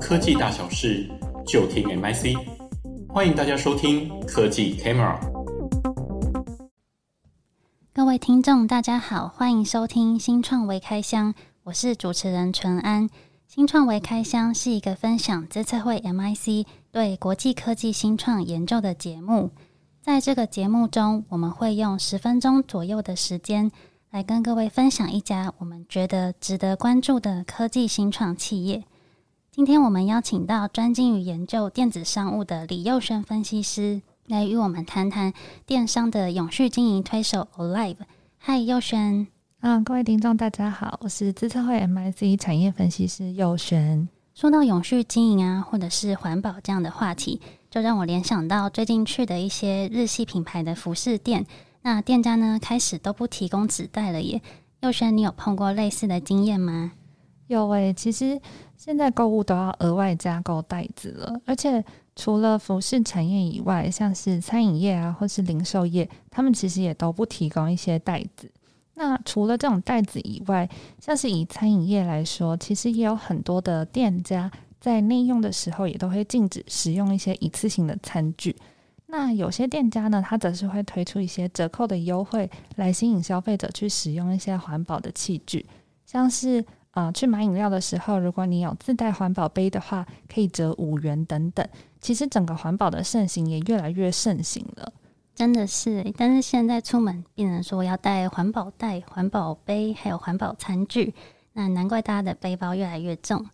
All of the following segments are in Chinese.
科技大小事，就听 MIC。欢迎大家收听科技 Camera。各位听众，大家好，欢迎收听新创微开箱，我是主持人淳安。新创微开箱是一个分享资策会 MIC 对国际科技新创研究的节目。在这个节目中，我们会用十分钟左右的时间，来跟各位分享一家我们觉得值得关注的科技新创企业。今天我们邀请到专精于研究电子商务的李佑轩分析师，来与我们谈谈电商的永续经营推手 Olive。嗨，佑轩。嗯，各位听众大家好，我是资策会 MIC 产业分析师佑轩。说到永续经营啊，或者是环保这样的话题，就让我联想到最近去的一些日系品牌的服饰店。那店家呢，开始都不提供纸袋了耶。佑轩，你有碰过类似的经验吗？有诶、其实现在购物都要额外加购袋子了，而且除了服饰产业以外，像是餐饮业啊，或是零售业，他们其实也都不提供一些袋子。那除了这种袋子以外，像是以餐饮业来说，其实也有很多的店家在内用的时候，也都会禁止使用一些一次性的餐具。那有些店家呢，他则是会推出一些折扣的优惠，来吸引消费者去使用一些环保的器具，像是啊、呃，去买饮料的时候，如果你有自带环保杯的话，可以折五元等等。其实整个环保的盛行也越来越盛行了，真的是。但是现在出门病人说要带环保袋、环保杯，还有环保餐具，那难怪大家的背包越来越重。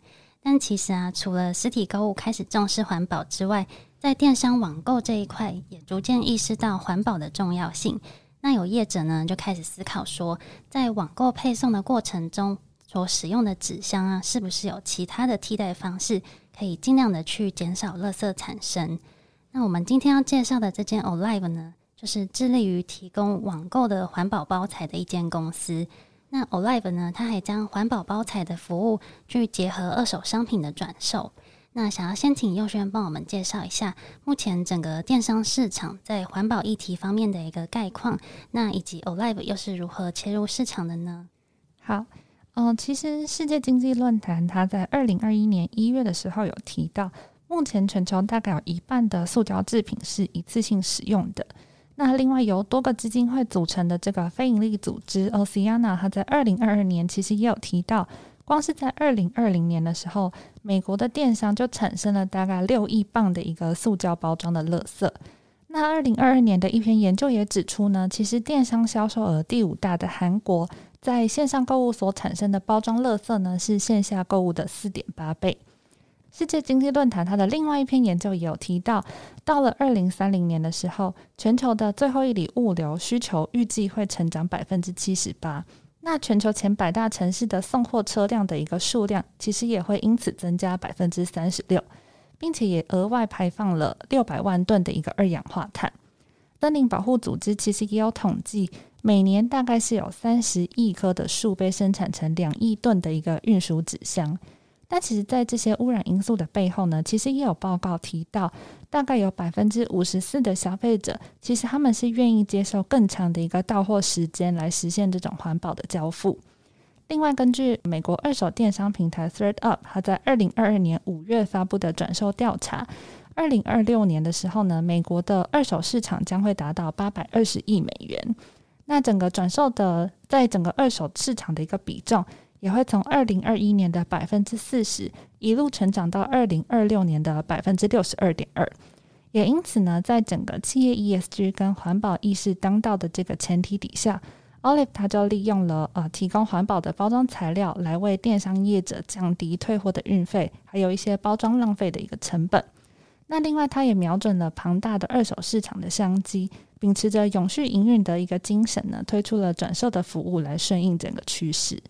但其实啊，除了实体购物开始重视环保之外，在电商网购这一块，也逐渐意识到环保的重要性。那有业者呢，就开始思考说，在网购配送的过程中，所使用的纸箱啊，是不是有其他的替代方式，可以尽量的去减少垃圾产生？那我们今天要介绍的这间 Olive 呢，就是致力于提供网购的环保包材的一间公司。那 Olive 呢，它还将环保包材的服务去结合二手商品的转售。那想要先请佑轩帮我们介绍一下目前整个电商市场在环保议题方面的一个概况，那以及 Olive 又是如何切入市场的呢？好，嗯、呃，其实世界经济论坛它在二零二一年一月的时候有提到，目前全球大概有一半的塑胶制品是一次性使用的。那另外由多个基金会组成的这个非营利组织 Oceana，它在二零二二年其实也有提到。光是在二零二零年的时候，美国的电商就产生了大概六亿磅的一个塑胶包装的垃圾。那二零二二年的一篇研究也指出呢，其实电商销售额第五大的韩国，在线上购物所产生的包装垃圾呢，是线下购物的四点八倍。世界经济论坛它的另外一篇研究也有提到，到了二零三零年的时候，全球的最后一里物流需求预计会成长百分之七十八。那全球前百大城市的送货车辆的一个数量，其实也会因此增加百分之三十六，并且也额外排放了六百万吨的一个二氧化碳。森林保护组织其实也有统计，每年大概是有三十亿棵的树被生产成两亿吨的一个运输纸箱。但其实，在这些污染因素的背后呢，其实也有报告提到，大概有百分之五十四的消费者，其实他们是愿意接受更长的一个到货时间来实现这种环保的交付。另外，根据美国二手电商平台 ThredUp，它在二零二二年五月发布的转售调查，二零二六年的时候呢，美国的二手市场将会达到八百二十亿美元。那整个转售的，在整个二手市场的一个比重，也会从二零二一年的百分之四十一路成长到二零二六年的百分之六十二点二，也因此呢，在整个企业 ESG 跟环保意识当道的这个前提底下，Olive 它就利用了呃提供环保的包装材料来为电商业者降低退货的运费，还有一些包装浪费的一个成本。那另外，它也瞄准了庞大的二手市场的商机，秉持着永续营运的一个精神呢，推出了转售的服务来顺应整个趋势。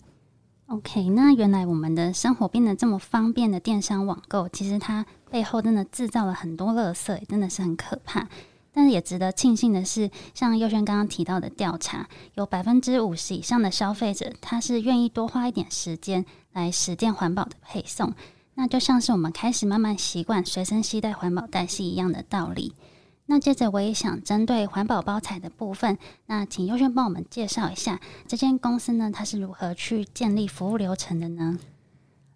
OK，那原来我们的生活变得这么方便的电商网购，其实它背后真的制造了很多垃圾，真的是很可怕。但是也值得庆幸的是，像佑轩刚刚提到的调查，有百分之五十以上的消费者，他是愿意多花一点时间来实践环保的配送。那就像是我们开始慢慢习惯随身携带环保袋是一样的道理。那接着我也想针对环保包材的部分，那请优轩帮我们介绍一下这间公司呢，它是如何去建立服务流程的呢？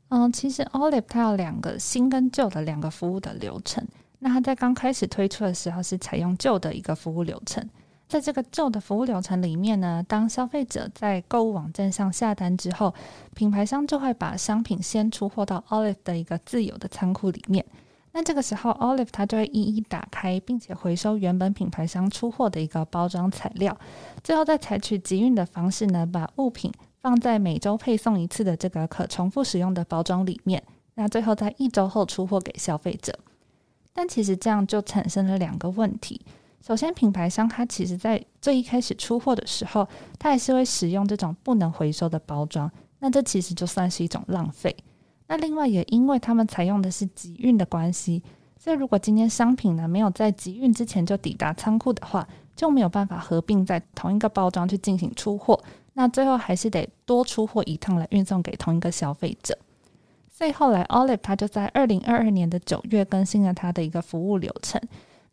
嗯，其实 Olive 它有两个新跟旧的两个服务的流程。那它在刚开始推出的时候是采用旧的一个服务流程。在这个旧的服务流程里面呢，当消费者在购物网站上下单之后，品牌商就会把商品先出货到 Olive 的一个自有的仓库里面。那这个时候，Olive 它就会一一打开，并且回收原本品牌商出货的一个包装材料，最后再采取集运的方式呢，把物品放在每周配送一次的这个可重复使用的包装里面。那最后在一周后出货给消费者。但其实这样就产生了两个问题。首先，品牌商他其实在最一开始出货的时候，他还是会使用这种不能回收的包装，那这其实就算是一种浪费。那另外也因为他们采用的是集运的关系，所以如果今天商品呢没有在集运之前就抵达仓库的话，就没有办法合并在同一个包装去进行出货，那最后还是得多出货一趟来运送给同一个消费者。所以后来 Olive 它就在二零二二年的九月更新了它的一个服务流程。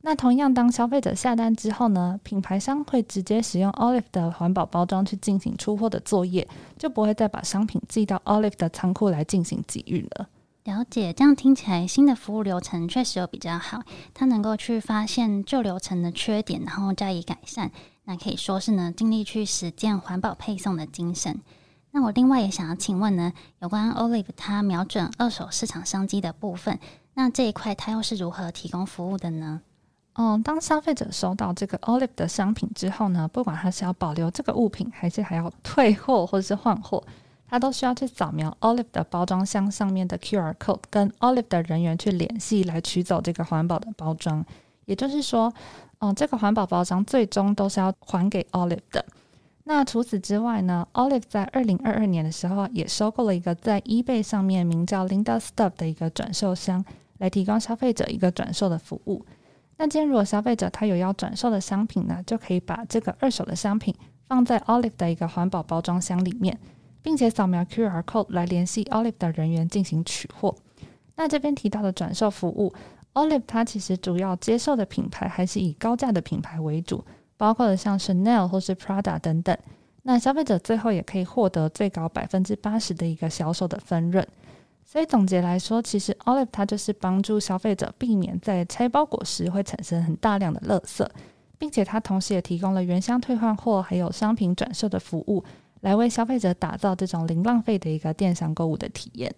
那同样，当消费者下单之后呢，品牌商会直接使用 Olive 的环保包装去进行出货的作业，就不会再把商品寄到 Olive 的仓库来进行集运了。了解，这样听起来新的服务流程确实有比较好，它能够去发现旧流程的缺点，然后加以改善。那可以说是呢，尽力去实践环保配送的精神。那我另外也想要请问呢，有关 Olive 它瞄准二手市场商机的部分，那这一块它又是如何提供服务的呢？嗯，当消费者收到这个 Olive 的商品之后呢，不管他是要保留这个物品，还是还要退货或者是换货，他都需要去扫描 Olive 的包装箱上面的 QR code，跟 Olive 的人员去联系，来取走这个环保的包装。也就是说，嗯，这个环保包装最终都是要还给 Olive 的。那除此之外呢，Olive 在二零二二年的时候也收购了一个在 eBay 上面名叫 Linda Stuff 的一个转售商，来提供消费者一个转售的服务。那今天如果消费者他有要转售的商品呢，就可以把这个二手的商品放在 Olive 的一个环保包装箱里面，并且扫描 QR code 来联系 Olive 的人员进行取货。那这边提到的转售服务，Olive 它其实主要接受的品牌还是以高价的品牌为主，包括了像 Chanel 或是 Prada 等等。那消费者最后也可以获得最高百分之八十的一个销售的分润。所以总结来说，其实 Olive 它就是帮助消费者避免在拆包裹时会产生很大量的垃圾，并且它同时也提供了原箱退换货还有商品转售的服务，来为消费者打造这种零浪费的一个电商购物的体验。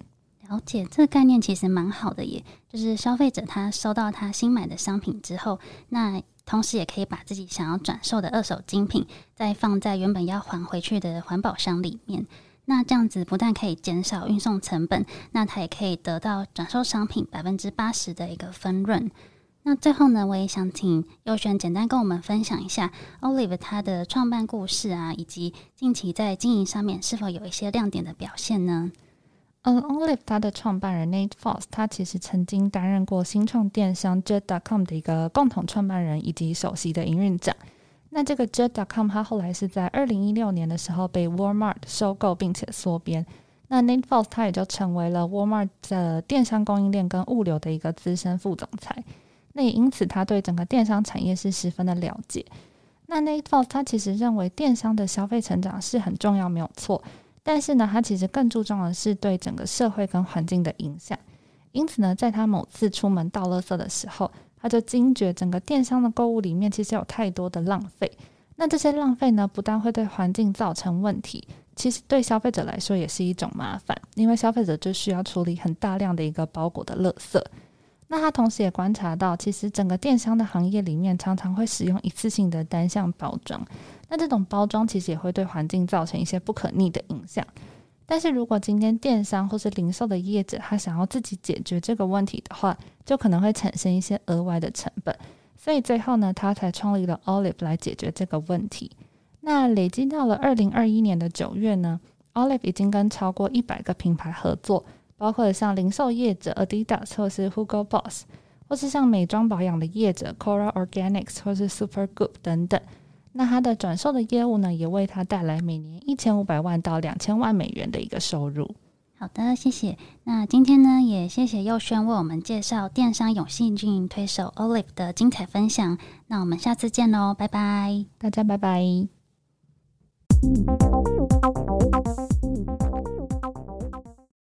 了解，这个概念其实蛮好的耶，就是消费者他收到他新买的商品之后，那同时也可以把自己想要转售的二手精品再放在原本要还回去的环保箱里面。那这样子不但可以减少运送成本，那他也可以得到转售商品百分之八十的一个分润。那最后呢，我也想请佑轩简单跟我们分享一下 Olive 它的创办故事啊，以及近期在经营上面是否有一些亮点的表现呢？嗯，Olive 它的创办人 Nate Foss，他其实曾经担任过新创电商 Jet.com 的一个共同创办人以及首席的营运长。那这个 Jet.com 它后来是在二零一六年的时候被 Walmart 收购，并且缩编。那 Nate Foss 他也就成为了 Walmart 的电商供应链跟物流的一个资深副总裁。那也因此他对整个电商产业是十分的了解。那 Nate Foss 他其实认为电商的消费成长是很重要，没有错。但是呢，他其实更注重的是对整个社会跟环境的影响。因此呢，在他某次出门倒垃圾的时候，他就惊觉整个电商的购物里面其实有太多的浪费，那这些浪费呢，不但会对环境造成问题，其实对消费者来说也是一种麻烦，因为消费者就需要处理很大量的一个包裹的垃圾。那他同时也观察到，其实整个电商的行业里面常常会使用一次性的单向包装，那这种包装其实也会对环境造成一些不可逆的影响。但是如果今天电商或是零售的业者，他想要自己解决这个问题的话，就可能会产生一些额外的成本。所以最后呢，他才创立了 Olive 来解决这个问题。那累积到了二零二一年的九月呢，Olive 已经跟超过一百个品牌合作，包括像零售业者 Adidas 或是 Hugo Boss，或是像美妆保养的业者 Cora Organics 或是 Supergoop 等等。那他的转售的业务呢，也为他带来每年一千五百万到两千万美元的一个收入。好的，谢谢。那今天呢，也谢谢佑轩为我们介绍电商永续经营推手 Olive 的精彩分享。那我们下次见喽，拜拜，大家拜拜。